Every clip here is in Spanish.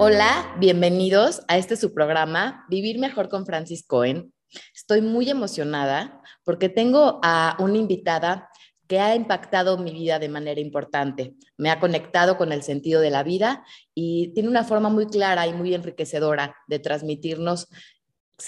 Hola, bienvenidos a este su programa, Vivir Mejor con Francis Cohen. Estoy muy emocionada porque tengo a una invitada que ha impactado mi vida de manera importante. Me ha conectado con el sentido de la vida y tiene una forma muy clara y muy enriquecedora de transmitirnos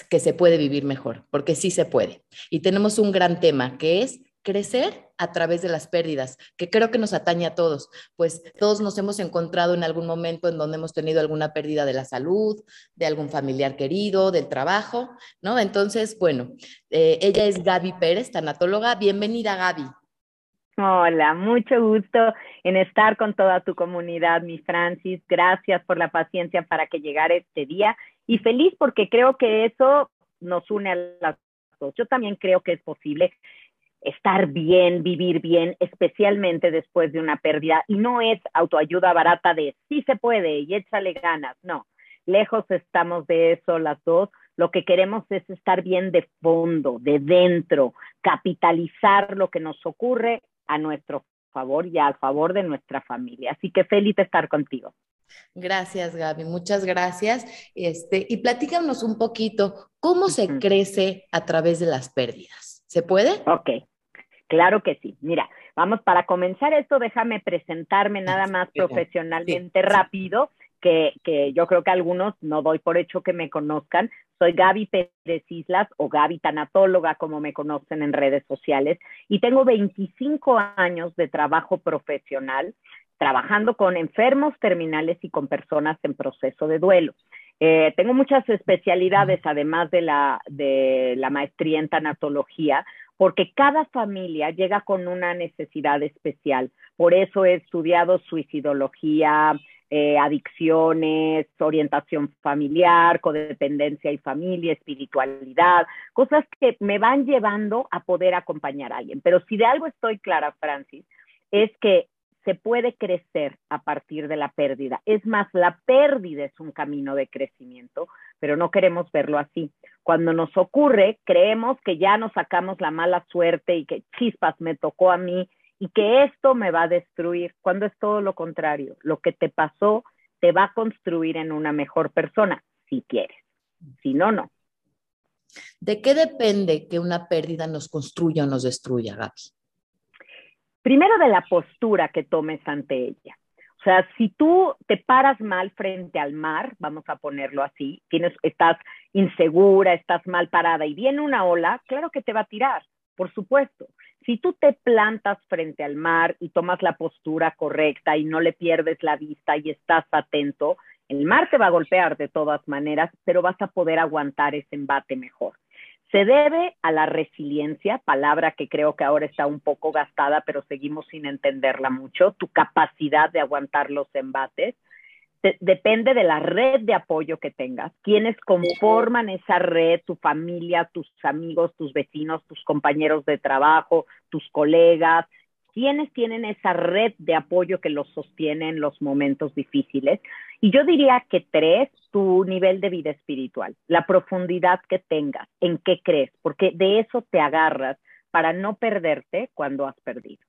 que se puede vivir mejor, porque sí se puede. Y tenemos un gran tema que es crecer a través de las pérdidas, que creo que nos atañe a todos, pues todos nos hemos encontrado en algún momento en donde hemos tenido alguna pérdida de la salud, de algún familiar querido, del trabajo, ¿no? Entonces, bueno, eh, ella es Gaby Pérez, tanatóloga. Bienvenida, Gaby. Hola, mucho gusto en estar con toda tu comunidad, mi Francis. Gracias por la paciencia para que llegara este día y feliz porque creo que eso nos une a las. Yo también creo que es posible estar bien, vivir bien, especialmente después de una pérdida. Y no es autoayuda barata de sí se puede y échale ganas, no. Lejos estamos de eso las dos. Lo que queremos es estar bien de fondo, de dentro, capitalizar lo que nos ocurre a nuestro favor y al favor de nuestra familia. Así que feliz de estar contigo. Gracias, Gaby, muchas gracias. Este, y platícanos un poquito, ¿cómo se crece a través de las pérdidas? ¿Se puede? Ok, claro que sí. Mira, vamos, para comenzar esto, déjame presentarme nada más profesionalmente rápido que, yo creo que algunos no doy por hecho que me conozcan. Soy Gaby Pérez Islas o Gaby Tanatóloga, como me conocen en redes sociales, y tengo 25 años de trabajo profesional trabajando con enfermos terminales y con personas en proceso de duelo. Eh, tengo muchas especialidades, además de la, de la maestría en tanatología, porque cada familia llega con una necesidad especial. Por eso he estudiado suicidología, eh, adicciones, orientación familiar, codependencia y familia, espiritualidad, cosas que me van llevando a poder acompañar a alguien. Pero si de algo estoy clara, Francis, es que se puede crecer a partir de la pérdida. Es más, la pérdida es un camino de crecimiento, pero no queremos verlo así. Cuando nos ocurre, creemos que ya nos sacamos la mala suerte y que chispas me tocó a mí y que esto me va a destruir, cuando es todo lo contrario. Lo que te pasó te va a construir en una mejor persona, si quieres. Si no, no. ¿De qué depende que una pérdida nos construya o nos destruya, Gaby? Primero de la postura que tomes ante ella. O sea, si tú te paras mal frente al mar, vamos a ponerlo así, tienes, estás insegura, estás mal parada y viene una ola, claro que te va a tirar, por supuesto. Si tú te plantas frente al mar y tomas la postura correcta y no le pierdes la vista y estás atento, el mar te va a golpear de todas maneras, pero vas a poder aguantar ese embate mejor. Se debe a la resiliencia, palabra que creo que ahora está un poco gastada, pero seguimos sin entenderla mucho, tu capacidad de aguantar los embates depende de la red de apoyo que tengas, quienes conforman esa red, tu familia, tus amigos, tus vecinos, tus compañeros de trabajo, tus colegas, quienes tienen esa red de apoyo que los sostiene en los momentos difíciles. Y yo diría que tres, tu nivel de vida espiritual, la profundidad que tengas, en qué crees, porque de eso te agarras para no perderte cuando has perdido.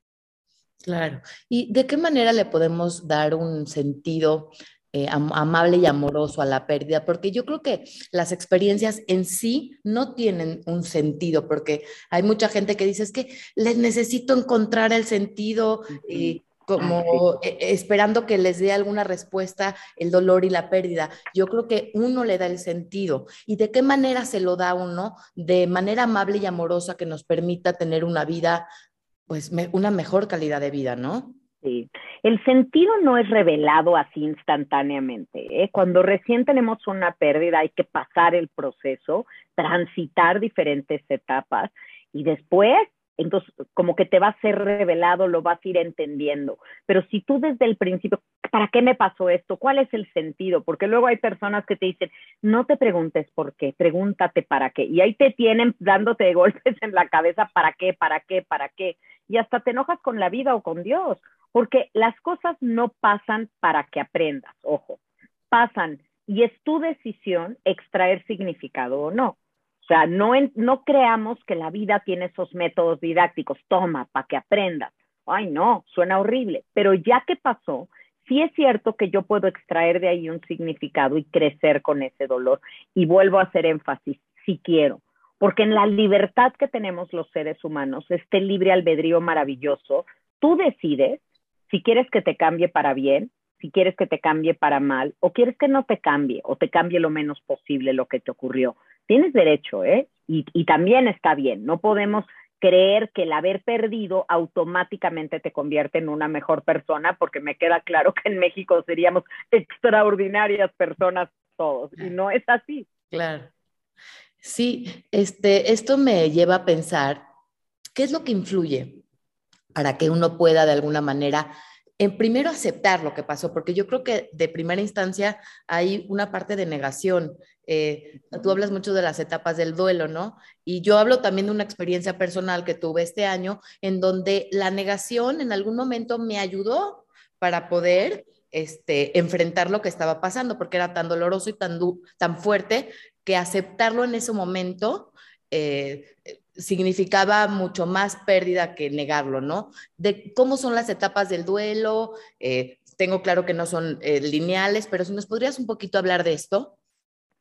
Claro. ¿Y de qué manera le podemos dar un sentido eh, amable y amoroso a la pérdida, porque yo creo que las experiencias en sí no tienen un sentido, porque hay mucha gente que dice es que les necesito encontrar el sentido. Eh, como e, e, esperando que les dé alguna respuesta el dolor y la pérdida. Yo creo que uno le da el sentido. ¿Y de qué manera se lo da uno? De manera amable y amorosa que nos permita tener una vida, pues una mejor calidad de vida, ¿no? Sí. El sentido no es revelado así instantáneamente. ¿eh? Cuando recién tenemos una pérdida hay que pasar el proceso, transitar diferentes etapas y después, entonces, como que te va a ser revelado, lo vas a ir entendiendo. Pero si tú desde el principio, ¿para qué me pasó esto? ¿Cuál es el sentido? Porque luego hay personas que te dicen, no te preguntes por qué, pregúntate para qué. Y ahí te tienen dándote golpes en la cabeza, ¿para qué? ¿Para qué? ¿Para qué? Y hasta te enojas con la vida o con Dios porque las cosas no pasan para que aprendas, ojo, pasan y es tu decisión extraer significado o no. O sea, no, no creamos que la vida tiene esos métodos didácticos, toma, para que aprendas. Ay, no, suena horrible, pero ya que pasó, sí es cierto que yo puedo extraer de ahí un significado y crecer con ese dolor. Y vuelvo a hacer énfasis, si quiero, porque en la libertad que tenemos los seres humanos, este libre albedrío maravilloso, tú decides si quieres que te cambie para bien, si quieres que te cambie para mal, o quieres que no te cambie, o te cambie lo menos posible lo que te ocurrió. Tienes derecho, ¿eh? Y, también está bien, no podemos creer que el haber perdido automáticamente te convierte en una mejor persona, porque me queda claro que en México seríamos extraordinarias personas todos, y no es así. Claro. Sí, este, esto me lleva a pensar, ¿qué es lo que influye para que uno pueda de alguna manera en primero aceptar lo que pasó, porque yo creo que de primera instancia hay una parte de negación. Eh, tú hablas mucho de las etapas del duelo, ¿no? Y yo hablo también de una experiencia personal que tuve este año, en donde la negación en algún momento me ayudó para poder este, enfrentar lo que estaba pasando, porque era tan doloroso y tan, tan fuerte que aceptarlo en ese momento eh, significaba mucho más pérdida que negarlo, ¿no? De cómo son las etapas del duelo, eh, tengo claro que no son eh, lineales, pero si nos podrías un poquito hablar de esto.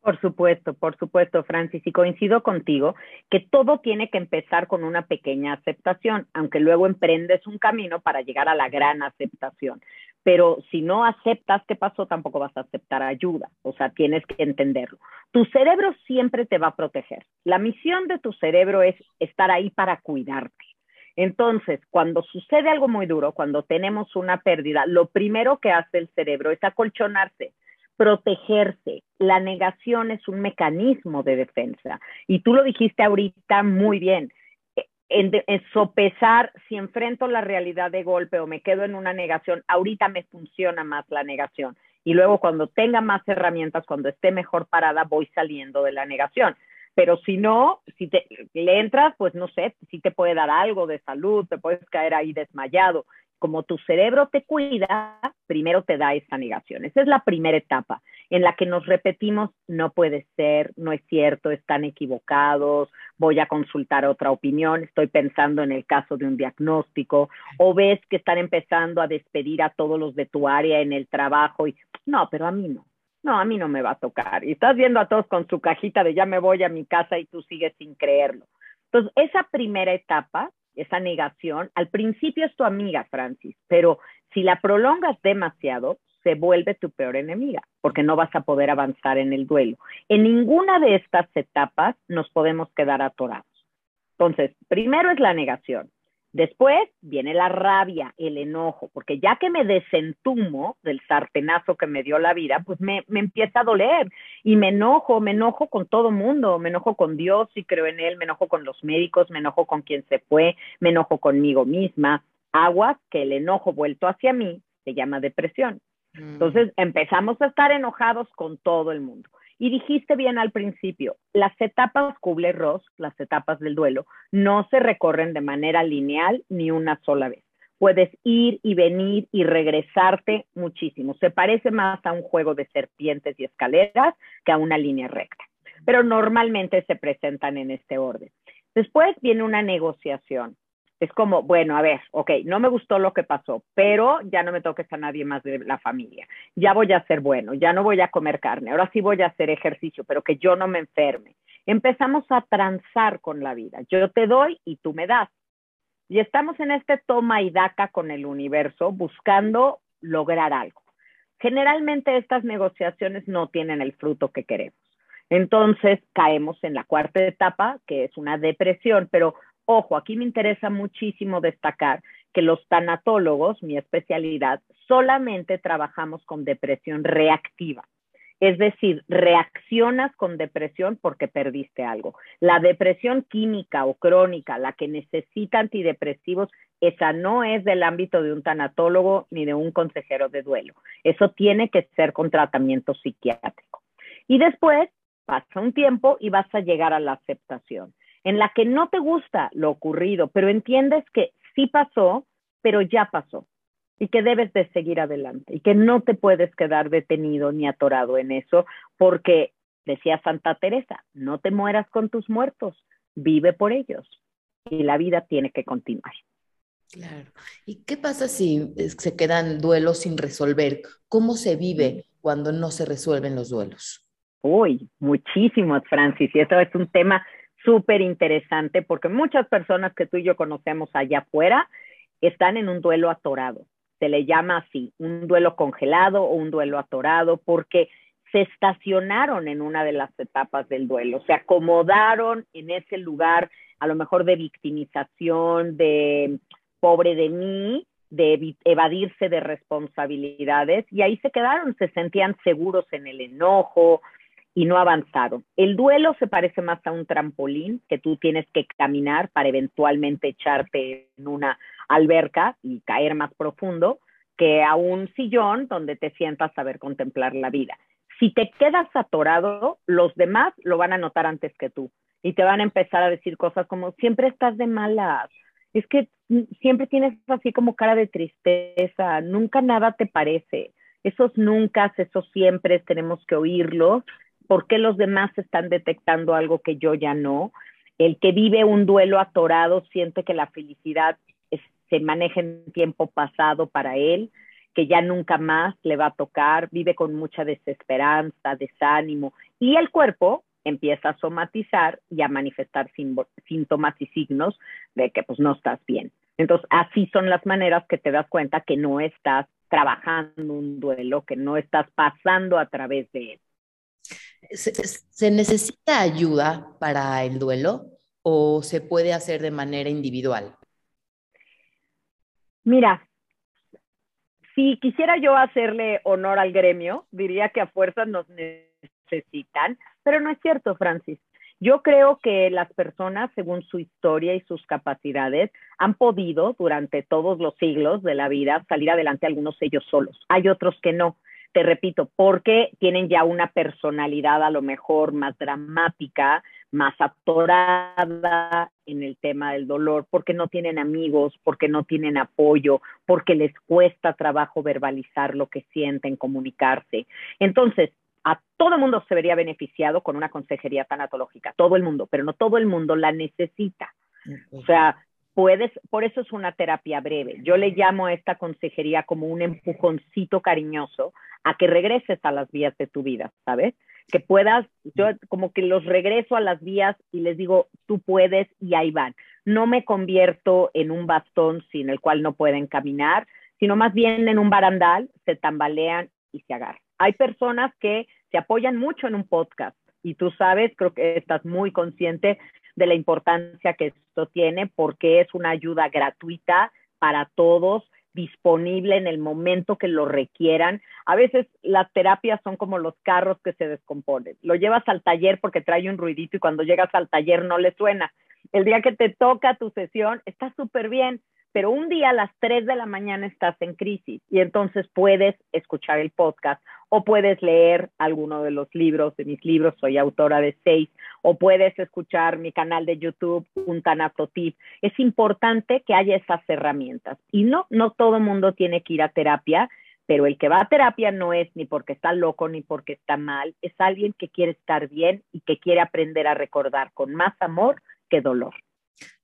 Por supuesto, por supuesto, Francis, y coincido contigo que todo tiene que empezar con una pequeña aceptación, aunque luego emprendes un camino para llegar a la gran aceptación pero si no aceptas qué pasó, tampoco vas a aceptar ayuda. O sea, tienes que entenderlo. Tu cerebro siempre te va a proteger. La misión de tu cerebro es estar ahí para cuidarte. Entonces, cuando sucede algo muy duro, cuando tenemos una pérdida, lo primero que hace el cerebro es acolchonarse, protegerse. La negación es un mecanismo de defensa. Y tú lo dijiste ahorita muy bien en, sopesar si enfrento la realidad de golpe o me quedo en una negación, ahorita me funciona más la negación. Y luego cuando tenga más herramientas, cuando esté mejor parada, voy saliendo de la negación. Pero si no, si te, le entras, pues no sé, si te puede dar algo de salud, te puedes caer ahí desmayado como tu cerebro te cuida, primero te da esa negación. Esa es la primera etapa en la que nos repetimos, no puede ser, no es cierto, están equivocados, voy a consultar otra opinión, estoy pensando en el caso de un diagnóstico, o ves que están empezando a despedir a todos los de tu área en el trabajo y, no, pero a mí no, no, a mí no me va a tocar. Y estás viendo a todos con su cajita de ya me voy a mi casa y tú sigues sin creerlo. Entonces, esa primera etapa esa negación, al principio es tu amiga, Francis, pero si la prolongas demasiado, se vuelve tu peor enemiga, porque no vas a poder avanzar en el duelo. En ninguna de estas etapas nos podemos quedar atorados. Entonces, primero es la negación. Después viene la rabia, el enojo, porque ya que me desentumo del sartenazo que me dio la vida, pues me, empieza a doler y me enojo, me enojo con todo mundo, me enojo con Dios y creo en Él, me enojo con los médicos, me enojo con quien se fue, me enojo conmigo misma. Agua que el enojo vuelto hacia mí se llama depresión. Mm. Entonces empezamos a estar enojados con todo el mundo. Y dijiste bien al principio, las etapas Kubler-Ross, las etapas del duelo, no se recorren de manera lineal ni una sola vez. Puedes ir y venir y regresarte muchísimo. Se parece más a un juego de serpientes y escaleras que a una línea recta, pero normalmente se presentan en este orden. Después viene una negociación es como, bueno, a ver, ok, no me gustó lo que pasó, pero ya no me toques a nadie más de la familia. Ya voy a ser bueno, ya no voy a comer carne, ahora sí voy a hacer ejercicio, pero que yo no me enferme. Empezamos a transar con la vida. Yo te doy y tú me das. Y estamos en este toma y daca con el universo buscando lograr algo. Generalmente estas negociaciones no tienen el fruto que queremos. Entonces caemos en la cuarta etapa, que es una depresión, pero Ojo, aquí me interesa muchísimo destacar que los tanatólogos, mi especialidad, solamente trabajamos con depresión reactiva. Es decir, reaccionas con depresión porque perdiste algo. La depresión química o crónica, la que necesita antidepresivos, esa no es del ámbito de un tanatólogo ni de un consejero de duelo. Eso tiene que ser con tratamiento psiquiátrico. Y después pasa un tiempo y vas a llegar a la aceptación en la que no te gusta lo ocurrido, pero entiendes que sí pasó, pero ya pasó y que debes de seguir adelante y que no te puedes quedar detenido ni atorado en eso porque, decía Santa Teresa, no te mueras con tus muertos, vive por ellos y la vida tiene que continuar. Claro. ¿Y qué pasa si se quedan duelos sin resolver? ¿Cómo se vive cuando no se resuelven los duelos? Uy, muchísimos, Francis. Y esto es un tema súper interesante porque muchas personas que tú y yo conocemos allá afuera están en un duelo atorado. Se le llama así, un duelo congelado o un duelo atorado porque se estacionaron en una de las etapas del duelo, se acomodaron en ese lugar a lo mejor de victimización, de pobre de mí, de evadirse de responsabilidades y ahí se quedaron, se sentían seguros en el enojo y no avanzaron. El duelo se parece más a un trampolín que tú tienes que caminar para eventualmente echarte en una alberca y caer más profundo que a un sillón donde te sientas a ver contemplar la vida. Si te quedas atorado, los demás lo van a notar antes que tú y te van a empezar a decir cosas como siempre estás de malas, es que siempre tienes así como cara de tristeza, nunca nada te parece. Esos nunca, esos siempre tenemos que oírlos. ¿Por qué los demás están detectando algo que yo ya no? El que vive un duelo atorado siente que la felicidad se maneja en tiempo pasado para él, que ya nunca más le va a tocar, vive con mucha desesperanza, desánimo, y el cuerpo empieza a somatizar y a manifestar síntomas y signos de que pues no estás bien. Entonces, así son las maneras que te das cuenta que no estás trabajando un duelo, que no estás pasando a través de él. ¿Se, necesita ayuda para el duelo o se puede hacer de manera individual? Mira, si quisiera yo hacerle honor al gremio, diría que a fuerzas nos necesitan, pero no es cierto, Francis. Yo creo que las personas, según su historia y sus capacidades, han podido durante todos los siglos de la vida salir adelante algunos ellos solos. Hay otros que no. Te repito, porque tienen ya una personalidad a lo mejor más dramática, más atorada en el tema del dolor, porque no tienen amigos, porque no tienen apoyo, porque les cuesta trabajo verbalizar lo que sienten, comunicarse. Entonces, a todo el mundo se vería beneficiado con una consejería tanatológica, todo el mundo, pero no todo el mundo la necesita. O sea, puedes, por eso es una terapia breve. Yo le llamo a esta consejería como un empujoncito cariñoso a que regreses a las vías de tu vida, ¿sabes? Que puedas, yo como que los regreso a las vías y les digo, tú puedes y ahí van. No me convierto en un bastón sin el cual no pueden caminar, sino más bien en un barandal, se tambalean y se agarran. Hay personas que se apoyan mucho en un podcast y tú sabes, creo que estás muy consciente de la importancia que esto tiene porque es una ayuda gratuita para todos, disponible en el momento que lo requieran. A veces las terapias son como los carros que se descomponen. Lo llevas al taller porque trae un ruidito y cuando llegas al taller no le suena. El día que te toca tu sesión está súper bien, pero un día a las 3 de la mañana estás en crisis y entonces puedes escuchar el podcast o puedes leer alguno de los libros de mis libros, soy autora de seis, o puedes escuchar mi canal de YouTube, un tanatotip. Es importante que haya esas herramientas. Y no, no todo mundo tiene que ir a terapia, pero el que va a terapia no es ni porque está loco ni porque está mal, es alguien que quiere estar bien y que quiere aprender a recordar con más amor que dolor.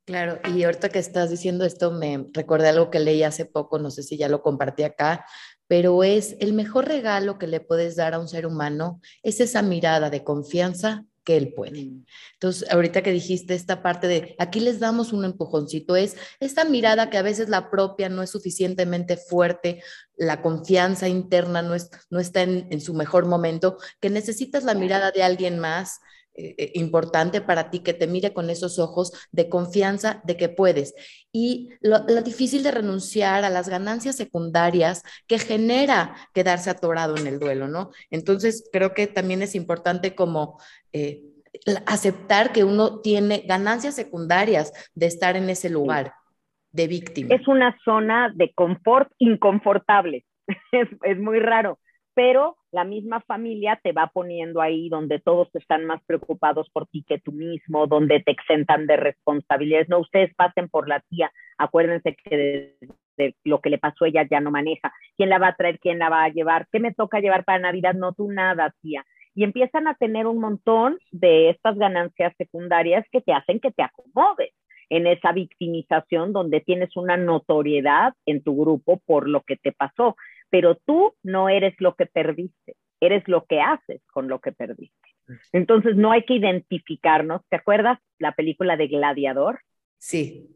Claro, y ahorita que estás diciendo esto, me recordé algo que leí hace poco, no sé si ya lo compartí acá, pero es el mejor regalo que le puedes dar a un ser humano, es esa mirada de confianza que él puede. Entonces, ahorita que dijiste esta parte de aquí les damos un empujoncito, es esta mirada que a veces la propia no es suficientemente fuerte, la confianza interna no, es, no está en, en su mejor momento, que necesitas la mirada de alguien más eh, eh, importante para ti que te mire con esos ojos de confianza de que puedes. Y lo, difícil de renunciar a las ganancias secundarias que genera quedarse atorado en el duelo, ¿no? Entonces, creo que también es importante como... Eh, aceptar que uno tiene ganancias secundarias de estar en ese lugar de víctima. Es una zona de confort inconfortable. es, es muy raro pero la misma familia te va poniendo ahí donde todos están más preocupados por ti que tú mismo, donde te exentan de responsabilidades. No, ustedes pasen por la tía, acuérdense que de, lo que le pasó a ella ya no maneja. ¿Quién la va a traer? ¿Quién la va a llevar? ¿Qué me toca llevar para Navidad? No, tú nada, tía. Y empiezan a tener un montón de estas ganancias secundarias que te hacen que te acomodes. en esa victimización donde tienes una notoriedad en tu grupo por lo que te pasó, pero tú no eres lo que perdiste, eres lo que haces con lo que perdiste. Entonces no hay que identificarnos. ¿Te acuerdas la película de Gladiador? Sí.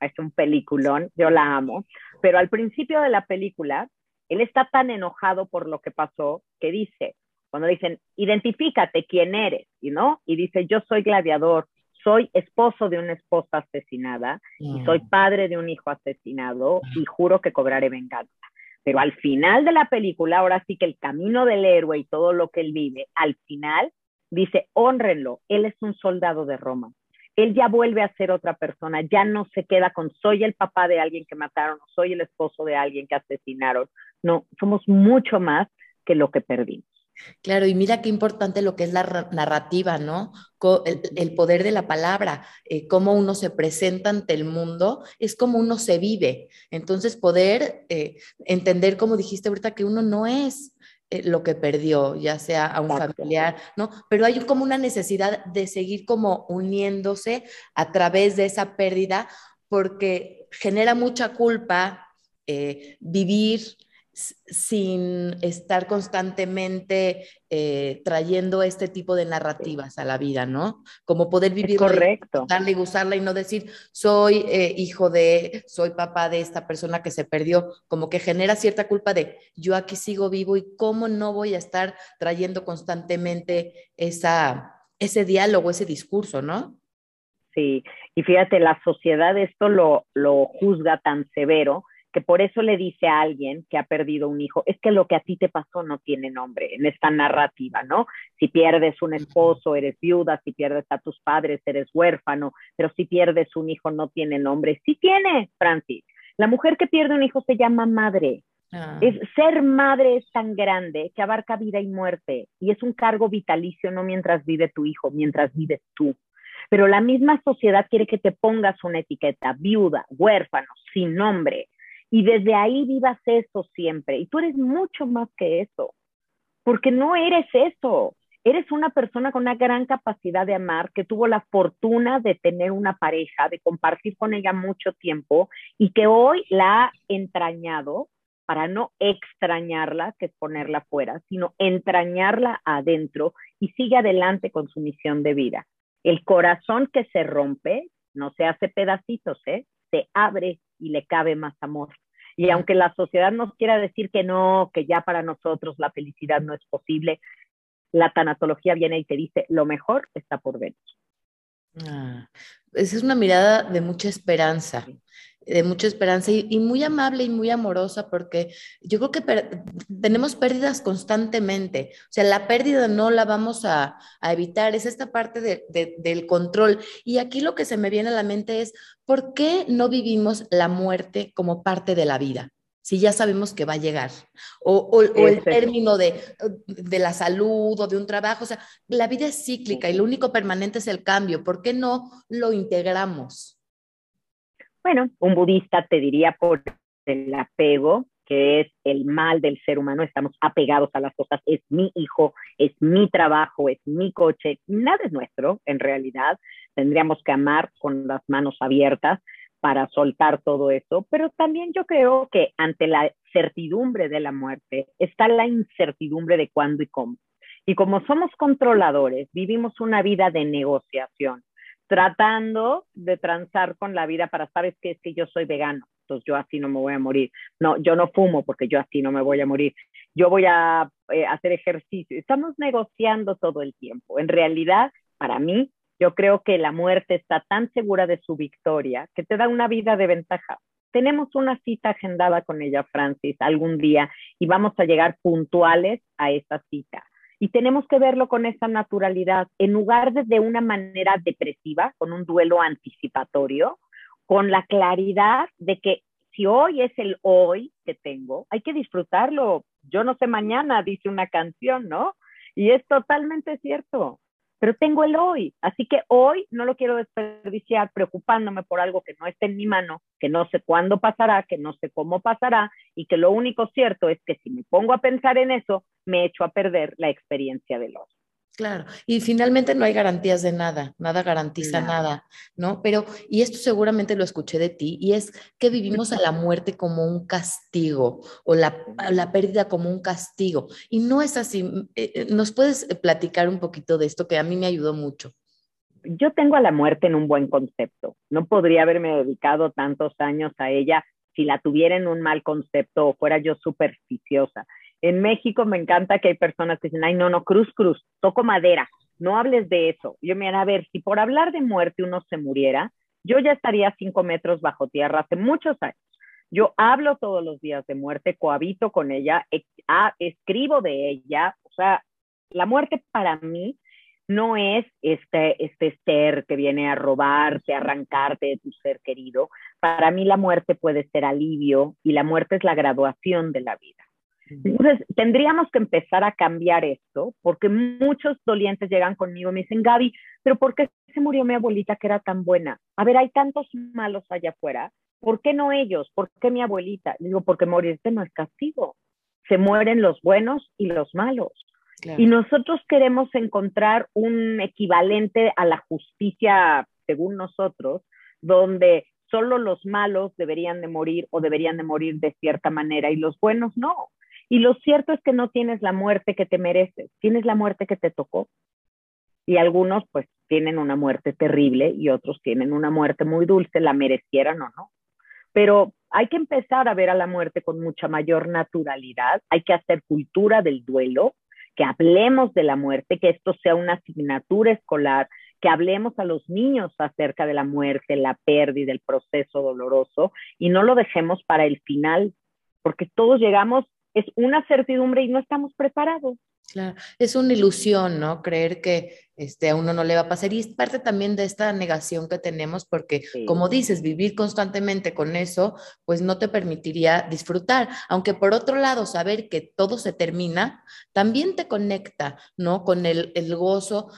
Es un peliculón, yo la amo, pero al principio de la película, él está tan enojado por lo que pasó que dice, cuando dicen, identifícate quién eres, y no, y dice, yo soy gladiador, soy esposo de una esposa asesinada y soy padre de un hijo asesinado y juro que cobraré venganza. Pero al final de la película, ahora sí que el camino del héroe y todo lo que él vive, al final dice, honrenlo, él es un soldado de Roma. Él ya vuelve a ser otra persona, ya no se queda con soy el papá de alguien que mataron, soy el esposo de alguien que asesinaron. No, somos mucho más que lo que perdimos. Claro, y mira qué importante lo que es la narrativa, ¿no? El, poder de la palabra, eh, cómo uno se presenta ante el mundo, es como uno se vive. Entonces, poder eh, entender, como dijiste ahorita, que uno no es eh, lo que perdió, ya sea a un familiar, ¿no? Pero hay como una necesidad de seguir como uniéndose a través de esa pérdida porque genera mucha culpa vivir sin estar constantemente eh, trayendo este tipo de narrativas a la vida, ¿no? Como poder vivir, correcto, darle y gustarla y no decir soy eh, hijo de, soy papá de esta persona que se perdió, como que genera cierta culpa de yo aquí sigo vivo y cómo no voy a estar trayendo constantemente esa, ese diálogo, ese discurso, ¿no? Sí, y fíjate, la sociedad esto lo, lo juzga tan severo que por eso le dice a alguien que ha perdido un hijo, es que lo que a ti te pasó no tiene nombre en esta narrativa, ¿no? Si pierdes un esposo, eres viuda, si pierdes a tus padres, eres huérfano, pero si pierdes un hijo no tiene nombre. Sí tiene, Francis. La mujer que pierde un hijo se llama madre. Ah. Es, ser madre es tan grande que abarca vida y muerte y es un cargo vitalicio no mientras vive tu hijo, mientras vives tú. Pero la misma sociedad quiere que te pongas una etiqueta, viuda, huérfano, sin nombre y desde ahí vivas eso siempre. Y tú eres mucho más que eso, porque no eres eso. Eres una persona con una gran capacidad de amar, que tuvo la fortuna de tener una pareja, de compartir con ella mucho tiempo y que hoy la ha entrañado para no extrañarla, que es ponerla fuera, sino entrañarla adentro y sigue adelante con su misión de vida. El corazón que se rompe no se hace pedacitos, ¿eh? se abre y le cabe más amor. Y aunque la sociedad nos quiera decir que no, que ya para nosotros la felicidad no es posible, la tanatología viene y te dice, lo mejor está por venir. Ah, esa es una mirada de mucha esperanza de mucha esperanza y, muy amable y muy amorosa porque yo creo que tenemos pérdidas constantemente. O sea, la pérdida no la vamos a, evitar, es esta parte del control. Y aquí lo que se me viene a la mente es, ¿por qué no vivimos la muerte como parte de la vida? Si ya sabemos que va a llegar, o, el término de, de la salud o de un trabajo, o sea, la vida es cíclica y lo único permanente es el cambio. ¿Por qué no lo integramos? Bueno, un budista te diría por el apego, que es el mal del ser humano, estamos apegados a las cosas, es mi hijo, es mi trabajo, es mi coche, nada es nuestro en realidad, tendríamos que amar con las manos abiertas para soltar todo eso, pero también yo creo que ante la certidumbre de la muerte está la incertidumbre de cuándo y cómo. Y como somos controladores, vivimos una vida de negociación tratando de transar con la vida para, ¿sabes qué? Es que yo soy vegano, entonces yo así no me voy a morir. No, yo no fumo porque yo así no me voy a morir. Yo voy a eh, hacer ejercicio. Estamos negociando todo el tiempo. En realidad, para mí, yo creo que la muerte está tan segura de su victoria que te da una vida de ventaja. Tenemos una cita agendada con ella, Francis, algún día y vamos a llegar puntuales a esa cita y tenemos que verlo con esa naturalidad, en lugar de de una manera depresiva, con un duelo anticipatorio, con la claridad de que si hoy es el hoy que tengo, hay que disfrutarlo. Yo no sé mañana, dice una canción, ¿no? Y es totalmente cierto pero tengo el hoy, así que hoy no lo quiero desperdiciar preocupándome por algo que no está en mi mano, que no sé cuándo pasará, que no sé cómo pasará y que lo único cierto es que si me pongo a pensar en eso, me echo a perder la experiencia del hoy. Claro, y finalmente no hay garantías de nada, nada garantiza nada, ¿no? Pero, y esto seguramente lo escuché de ti, y es que vivimos a la muerte como un castigo o la, la pérdida como un castigo. Y no es así. Eh, eh, ¿Nos puedes platicar un poquito de esto que a mí me ayudó mucho? Yo tengo a la muerte en un buen concepto. No podría haberme dedicado tantos años a ella si la tuviera en un mal concepto o fuera yo supersticiosa. En México me encanta que hay personas que dicen, ay, no, no, cruz, cruz, toco madera, no hables de eso. Yo me a ver, si por hablar de muerte uno se muriera, yo ya estaría cinco metros bajo tierra hace muchos años. Yo hablo todos los días de muerte, cohabito con ella, ah, escribo de ella. O sea, la muerte para mí no es este, este ser que viene a robarte, a arrancarte de tu ser querido. Para mí la muerte puede ser alivio y la muerte es la graduación de la vida. Entonces, tendríamos que empezar a cambiar esto, porque muchos dolientes llegan conmigo y me dicen, Gaby, pero ¿por qué se murió mi abuelita que era tan buena? A ver, hay tantos malos allá afuera, ¿por qué no ellos? ¿Por qué mi abuelita? digo, porque morirte no es castigo. Se mueren los buenos y los malos. Y nosotros queremos encontrar un equivalente a la justicia, según nosotros, donde solo los malos deberían de morir o deberían de morir de cierta manera y los buenos no. Y lo cierto es que no tienes la muerte que te mereces, tienes la muerte que te tocó. Y algunos pues tienen una muerte terrible y otros tienen una muerte muy dulce, la merecieran o no. Pero hay que empezar a ver a la muerte con mucha mayor naturalidad, hay que hacer cultura del duelo, que hablemos de la muerte, que esto sea una asignatura escolar, que hablemos a los niños acerca de la muerte, la pérdida, el proceso doloroso y no lo dejemos para el final, porque todos llegamos es una certidumbre y no estamos preparados. Claro, es una ilusión, ¿no? Creer que este, a uno no le va a pasar. Y es parte también de esta negación que tenemos, porque como dices, vivir constantemente con eso, pues no te permitiría disfrutar. Aunque por otro lado, saber que todo se termina, también te conecta, ¿no? Con el, el gozo,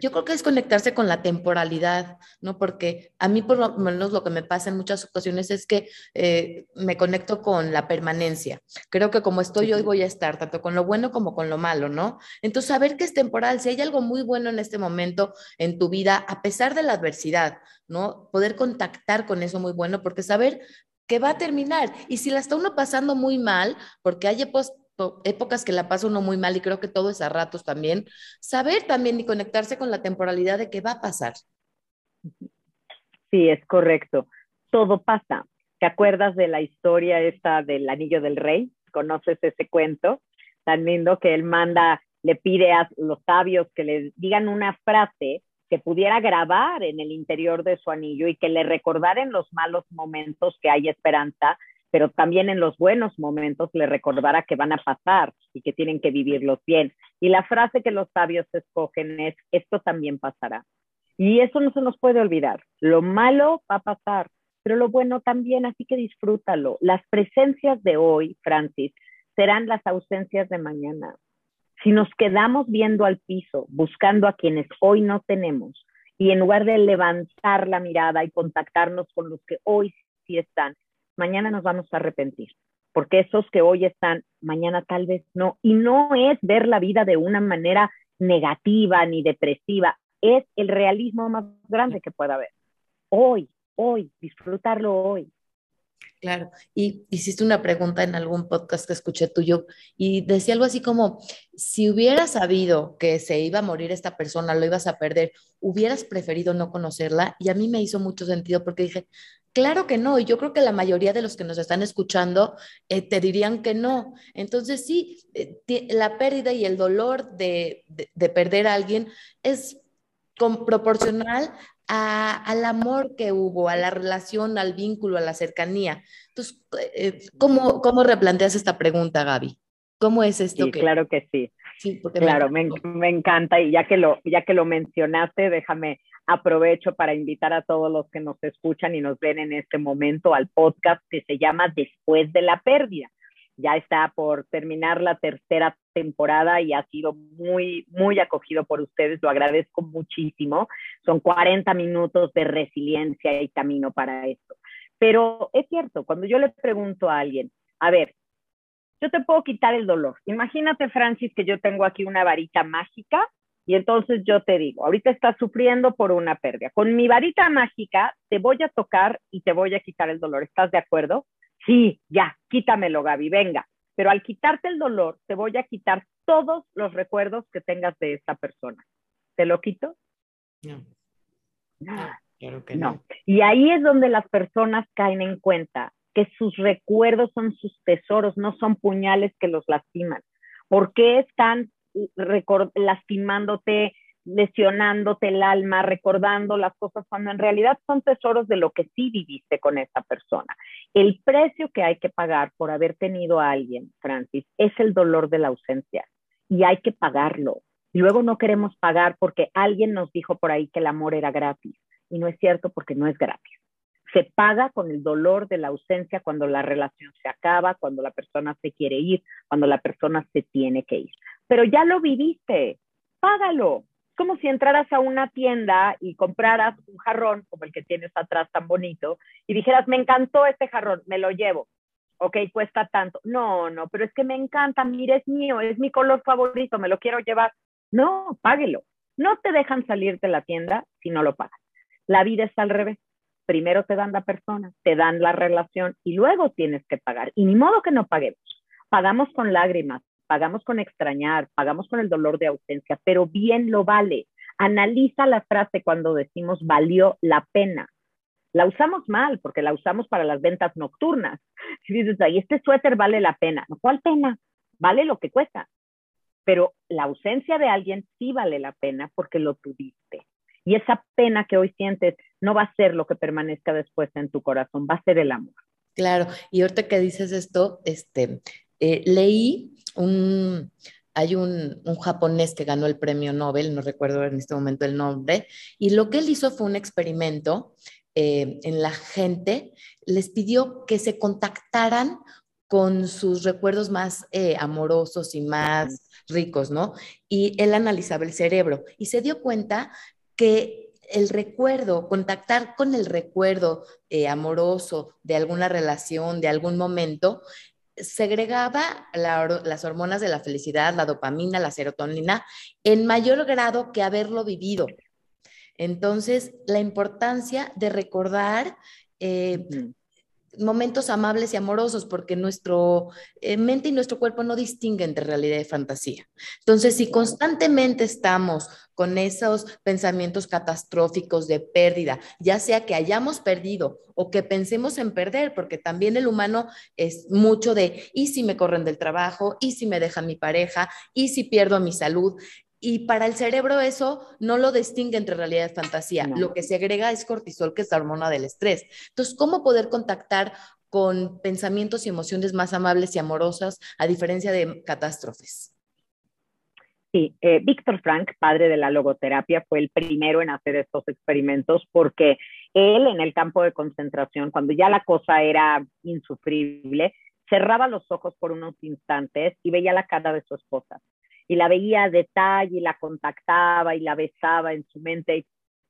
yo creo que es conectarse con la temporalidad, ¿no? Porque a mí por lo menos lo que me pasa en muchas ocasiones es que eh, me conecto con la permanencia. Creo que como estoy hoy voy a estar, tanto con lo bueno como con lo malo, ¿no? Entonces, saber que es temporal, si hay algo muy bueno en este momento en tu vida, a pesar de la adversidad, ¿no? Poder contactar con eso muy bueno, porque saber que va a terminar. Y si la está uno pasando muy mal, porque hay épocas que la pasa uno muy mal y creo que todo es a ratos también, saber también y conectarse con la temporalidad de qué va a pasar. Sí, es correcto. Todo pasa. ¿Te acuerdas de la historia esta del anillo del rey? ¿Conoces ese cuento? Tan lindo que él manda, le pide a los sabios que le digan una frase que pudiera grabar en el interior de su anillo y que le recordara en los malos momentos que hay esperanza pero también en los buenos momentos le recordará que van a pasar y que tienen que vivirlos bien. Y la frase que los sabios escogen es, esto también pasará. Y eso no se nos puede olvidar. Lo malo va a pasar, pero lo bueno también, así que disfrútalo. Las presencias de hoy, Francis, serán las ausencias de mañana. Si nos quedamos viendo al piso, buscando a quienes hoy no tenemos, y en lugar de levantar la mirada y contactarnos con los que hoy sí están, mañana nos vamos a arrepentir, porque esos que hoy están, mañana tal vez no. Y no es ver la vida de una manera negativa ni depresiva, es el realismo más grande que pueda haber. Hoy, hoy, disfrutarlo hoy. Claro, y hiciste una pregunta en algún podcast que escuché tuyo y decía algo así como, si hubieras sabido que se iba a morir esta persona, lo ibas a perder, hubieras preferido no conocerla y a mí me hizo mucho sentido porque dije, claro que no, y yo creo que la mayoría de los que nos están escuchando eh, te dirían que no. Entonces sí, eh, la pérdida y el dolor de, de, perder a alguien es proporcional al amor que hubo, a la relación, al vínculo, a la cercanía. Entonces, eh, ¿cómo, cómo replanteas esta pregunta, Gaby? ¿Cómo es esto? Sí, claro que sí. Sí, porque claro, me, me, encanta y ya que lo ya que lo mencionaste, déjame aprovecho para invitar a todos los que nos escuchan y nos ven en este momento al podcast que se llama Después de la pérdida. Ya está por terminar la tercera temporada y ha sido muy, muy acogido por ustedes. Lo agradezco muchísimo. Son 40 minutos de resiliencia y camino para esto. Pero es cierto, cuando yo le pregunto a alguien, a ver, yo te puedo quitar el dolor. Imagínate, Francis, que yo tengo aquí una varita mágica Y entonces yo te digo, ahorita estás sufriendo por una pérdida. Con mi varita mágica te voy a tocar y te voy a quitar el dolor. ¿Estás de acuerdo? Sí, ya, quítamelo, Gaby, venga. Pero al quitarte el dolor, te voy a quitar todos los recuerdos que tengas de esta persona. ¿Te lo quito? No. Claro que no. Y ahí es donde las personas caen en cuenta sus recuerdos son sus tesoros, no son puñales que los lastiman. ¿Por qué están lastimándote, lesionándote el alma, recordando las cosas cuando en realidad son tesoros de lo que sí viviste con esa persona? El precio que hay que pagar por haber tenido a alguien, Francis, es el dolor de la ausencia y hay que pagarlo. Y luego no queremos pagar porque alguien nos dijo por ahí que el amor era gratis y no es cierto porque no es gratis. Se paga con el dolor de la ausencia cuando la relación se acaba, cuando la persona se quiere ir, cuando la persona se tiene que ir. Pero ya lo viviste, págalo. Es como si entraras a una tienda y compraras un jarrón como el que tienes atrás tan bonito y dijeras, me encantó este jarrón, me lo llevo. Ok, cuesta tanto. No, no, pero es que me encanta, mire, es mío, es mi color favorito, me lo quiero llevar. No, páguelo. No te dejan salir de la tienda si no lo pagas. La vida está al revés. Primero te dan la persona, te dan la relación y luego tienes que pagar. Y ni modo que no paguemos. Pagamos con lágrimas, pagamos con extrañar, pagamos con el dolor de ausencia, pero bien lo vale. Analiza la frase cuando decimos valió la pena. La usamos mal porque la usamos para las ventas nocturnas. Si dices, ahí este suéter vale la pena. ¿Cuál pena? Vale lo que cuesta. Pero la ausencia de alguien sí vale la pena porque lo tuviste. Y esa pena que hoy sientes no va a ser lo que permanezca después en tu corazón, va a ser el amor. Claro, y ahorita que dices esto, este, eh, leí un, hay un, un, japonés que ganó el premio Nobel, no recuerdo en este momento el nombre, y lo que él hizo fue un experimento eh, en la gente, les pidió que se contactaran con sus recuerdos más eh, amorosos y más ricos, ¿no? Y él analizaba el cerebro y se dio cuenta que el recuerdo, contactar con el recuerdo eh, amoroso de alguna relación, de algún momento, segregaba las hormonas de la felicidad, la dopamina, la serotonina, en mayor grado que haberlo vivido. Entonces, la importancia de recordar eh, momentos amables y amorosos, porque nuestro eh, mente y nuestro cuerpo no distinguen entre realidad y fantasía. Entonces, si constantemente estamos con esos pensamientos catastróficos de pérdida, ya sea que hayamos perdido o que pensemos en perder, porque también el humano es mucho de, ¿y si me corren del trabajo? ¿Y si me deja mi pareja? ¿Y si pierdo mi salud? Y para el cerebro eso no lo distingue entre realidad y fantasía. Lo que se agrega es cortisol, que es la hormona del estrés. Entonces, ¿cómo poder contactar con pensamientos y emociones más amables y amorosas a diferencia de catástrofes? Sí, eh, Víctor Frank, padre de la logoterapia, fue el primero en hacer estos experimentos porque él en el campo de concentración, cuando ya la cosa era insufrible, cerraba los ojos por unos instantes y veía la cara de su esposa y la veía a detalle y la contactaba y la besaba en su mente.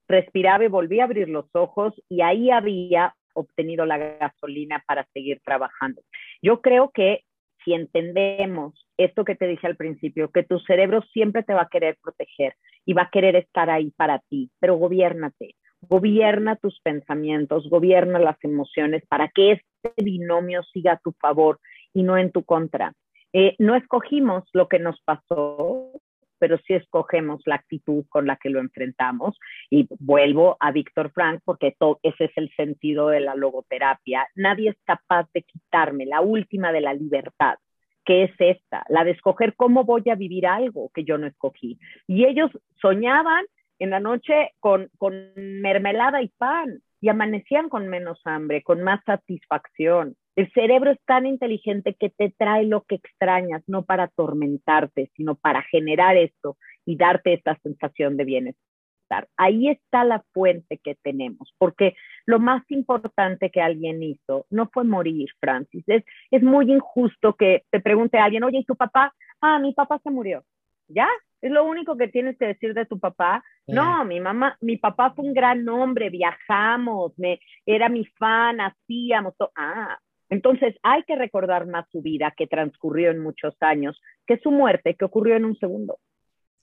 Respiraba y volvía a abrir los ojos y ahí había obtenido la gasolina para seguir trabajando. Yo creo que si entendemos esto que te dije al principio, que tu cerebro siempre te va a querer proteger y va a querer estar ahí para ti, pero gobiernate, gobierna tus pensamientos, gobierna las emociones para que este binomio siga a tu favor y no en tu contra. Eh, no escogimos lo que nos pasó, pero sí escogemos la actitud con la que lo enfrentamos. Y vuelvo a Víctor Frank porque ese es el sentido de la logoterapia. Nadie es capaz de quitarme la última de la libertad, que es esta, la de escoger cómo voy a vivir algo que yo no escogí. Y ellos soñaban en la noche con mermelada y pan y amanecían con menos hambre, con más satisfacción. El cerebro es tan inteligente que te trae lo que extrañas, no para atormentarte, sino para generar esto y darte esta sensación de bienestar. Ahí está la fuente que tenemos, porque lo más importante que alguien hizo no fue morir, Francis. Es, es muy injusto que te pregunte a alguien, oye, ¿y tu papá? Ah, mi papá se murió. ¿Ya? Es lo único que tienes que decir de tu papá. No, mi mamá, mi papá fue un gran hombre, viajamos, me, era mi fan, hacíamos todo. Ah, entonces hay que recordar más su vida que transcurrió en muchos años que su muerte que ocurrió en un segundo.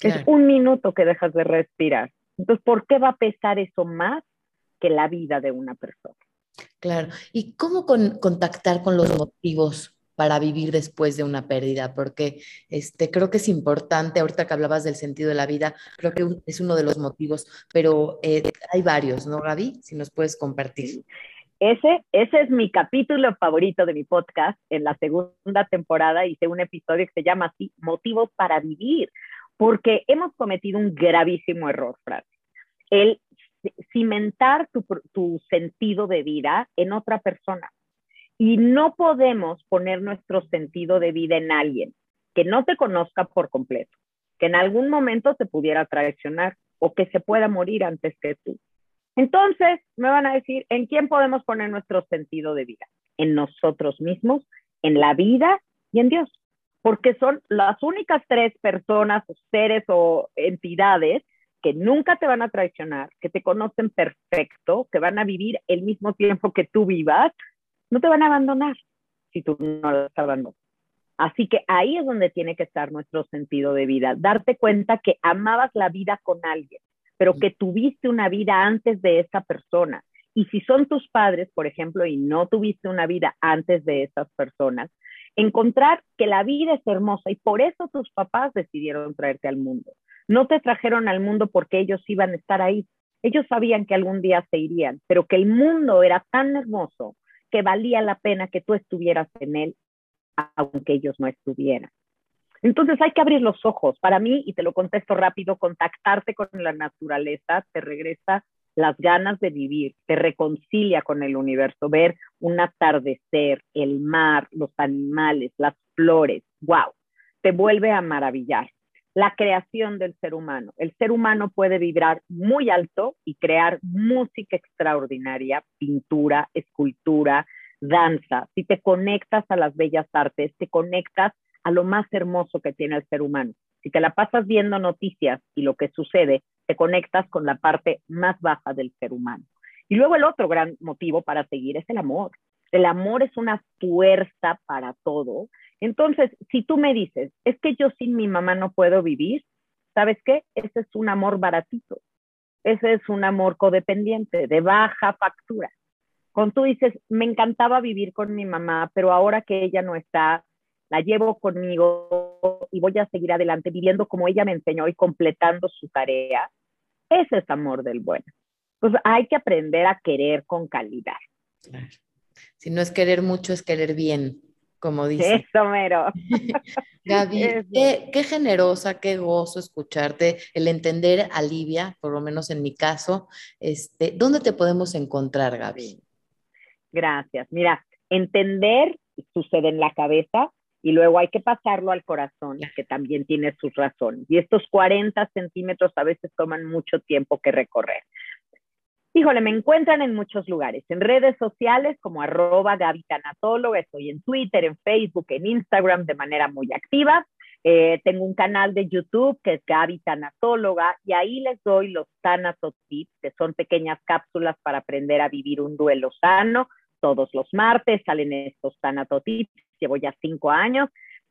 Es un minuto que dejas de respirar. Entonces, ¿por qué va a pesar eso más que la vida de una persona? Claro. ¿Y cómo contactar con los motivos para vivir después de una pérdida, porque este, creo que es importante, ahorita que hablabas del sentido de la vida, creo que es uno de los motivos, pero eh, hay varios, ¿no, Gaby? Si nos puedes compartir. Ese, ese es mi capítulo favorito de mi podcast. En la segunda temporada hice un episodio que se llama así, Motivos para Vivir, porque hemos cometido un gravísimo error, Fran. El cimentar tu, tu sentido de vida en otra persona. Y no podemos poner nuestro sentido de vida en alguien que no te conozca por completo, que en algún momento te pudiera traicionar o que se pueda morir antes que tú. Entonces, me van a decir, ¿en quién podemos poner nuestro sentido de vida? En nosotros mismos, en la vida y en Dios, porque son las únicas tres personas seres o entidades que nunca te van a traicionar, que te conocen perfecto, que van a vivir el mismo tiempo que tú vivas, no te van a abandonar si tú no las abandonas. Así que ahí es donde tiene que estar nuestro sentido de vida, darte cuenta que amabas la vida con alguien, pero que tuviste una vida antes de esa persona. Y si son tus padres, por ejemplo, y no tuviste una vida antes de esas personas, encontrar que la vida es hermosa y por eso tus papás decidieron traerte al mundo. No te trajeron al mundo porque ellos iban a estar ahí. Ellos sabían que algún día se irían, pero que el mundo era tan hermoso que valía la pena que tú estuvieras en él, aunque ellos no estuvieran. Entonces hay que abrir los ojos. Para mí, y te lo contesto rápido, contactarte con la naturaleza te regresa las ganas de vivir, te reconcilia con el universo, ver un atardecer, el mar, los animales, las flores, wow, te vuelve a maravillar la creación del ser humano. El ser humano puede vibrar muy alto y crear música extraordinaria, pintura, escultura, danza. Si te conectas a las bellas artes, te conectas a lo más hermoso que tiene el ser humano. Si te la pasas viendo noticias y lo que sucede, te conectas con la parte más baja del ser humano. Y luego el otro gran motivo para seguir es el amor. El amor es una fuerza para todo entonces, si tú me dices, es que yo sin mi mamá no puedo vivir, ¿sabes qué? Ese es un amor baratito. Ese es un amor codependiente, de baja factura. Cuando tú dices, me encantaba vivir con mi mamá, pero ahora que ella no está, la llevo conmigo y voy a seguir adelante viviendo como ella me enseñó y completando su tarea, ese es amor del bueno. Pues hay que aprender a querer con calidad. Claro. Si no es querer mucho, es querer bien como dice. Eso, mero. Gaby, qué, generosa, qué gozo escucharte, el entender alivia, por lo menos en mi caso. Este, ¿Dónde te podemos encontrar, Gaby? Gracias. Mira, entender sucede en la cabeza y luego hay que pasarlo al corazón, que también tiene sus razones. Y estos 40 centímetros a veces toman mucho tiempo que recorrer. Híjole, me encuentran en muchos lugares, en redes sociales como arroba estoy en Twitter, en Facebook, en Instagram de manera muy activa. Eh, tengo un canal de YouTube que es Gaby Tanatóloga y ahí les doy los Tanatotips, que son pequeñas cápsulas para aprender a vivir un duelo sano. Todos los martes salen estos Tanatotips, llevo ya cinco años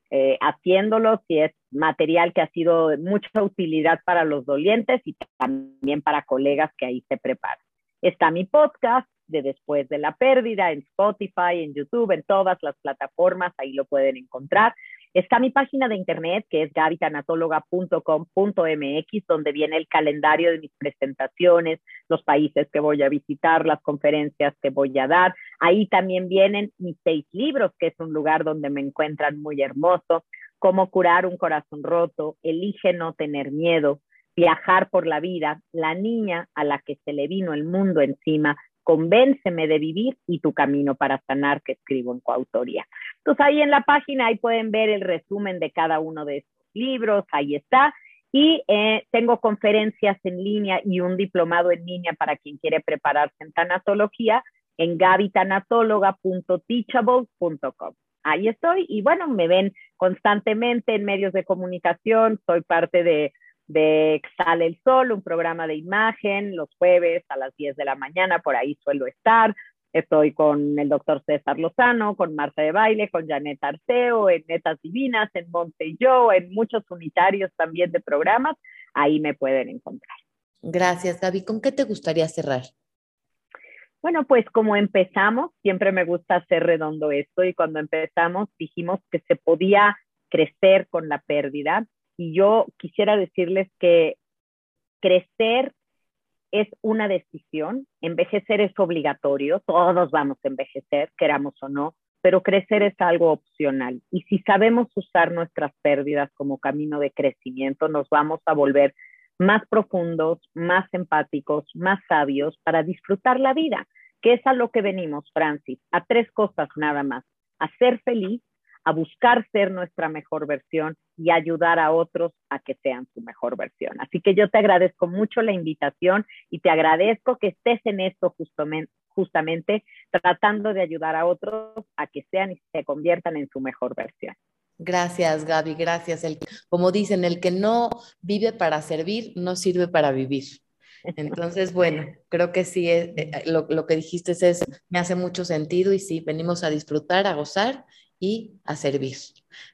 eh, haciéndolos y es material que ha sido de mucha utilidad para los dolientes y también para colegas que ahí se preparan. Está mi podcast de Después de la Pérdida en Spotify, en YouTube, en todas las plataformas, ahí lo pueden encontrar. Está mi página de internet que es gavitanatóloga.com.mx, donde viene el calendario de mis presentaciones, los países que voy a visitar, las conferencias que voy a dar. Ahí también vienen mis seis libros, que es un lugar donde me encuentran muy hermoso. Cómo curar un corazón roto, elige no tener miedo, viajar por la vida, la niña a la que se le vino el mundo encima, Convénceme de vivir y tu camino para sanar, que escribo en coautoría. Entonces ahí en la página, ahí pueden ver el resumen de cada uno de estos libros, ahí está. Y eh, tengo conferencias en línea y un diplomado en línea para quien quiere prepararse en tanatología en gabitanatóloga.teachable.com. Ahí estoy y bueno, me ven constantemente en medios de comunicación, soy parte de de Sale el Sol, un programa de imagen, los jueves a las 10 de la mañana, por ahí suelo estar. Estoy con el doctor César Lozano, con Marta de Baile, con Janet Arceo, en Netas Divinas, en Monte y Yo, en muchos unitarios también de programas. Ahí me pueden encontrar. Gracias, Gaby. ¿Con qué te gustaría cerrar? Bueno, pues como empezamos, siempre me gusta hacer redondo esto y cuando empezamos dijimos que se podía crecer con la pérdida y yo quisiera decirles que crecer es una decisión, envejecer es obligatorio, todos vamos a envejecer, queramos o no, pero crecer es algo opcional. Y si sabemos usar nuestras pérdidas como camino de crecimiento, nos vamos a volver más profundos, más empáticos, más sabios para disfrutar la vida, que es a lo que venimos, Francis, a tres cosas nada más, a ser feliz, a buscar ser nuestra mejor versión y ayudar a otros a que sean su mejor versión. Así que yo te agradezco mucho la invitación y te agradezco que estés en esto justamente, tratando de ayudar a otros a que sean y se conviertan en su mejor versión. Gracias, Gaby, gracias. El, como dicen, el que no vive para servir, no sirve para vivir. Entonces, bueno, creo que sí, eh, eh, lo, que dijiste es, me hace mucho sentido y sí, venimos a disfrutar, a gozar y a servir.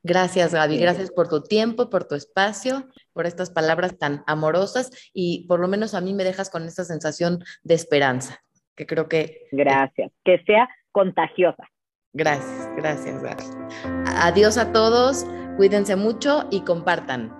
Gracias, Gaby. Gracias por tu tiempo, por tu espacio, por estas palabras tan amorosas y por lo menos a mí me dejas con esta sensación de esperanza, que creo que... Gracias. Que sea contagiosa. Gracias, gracias, Gaby. Adiós a todos, cuídense mucho y compartan.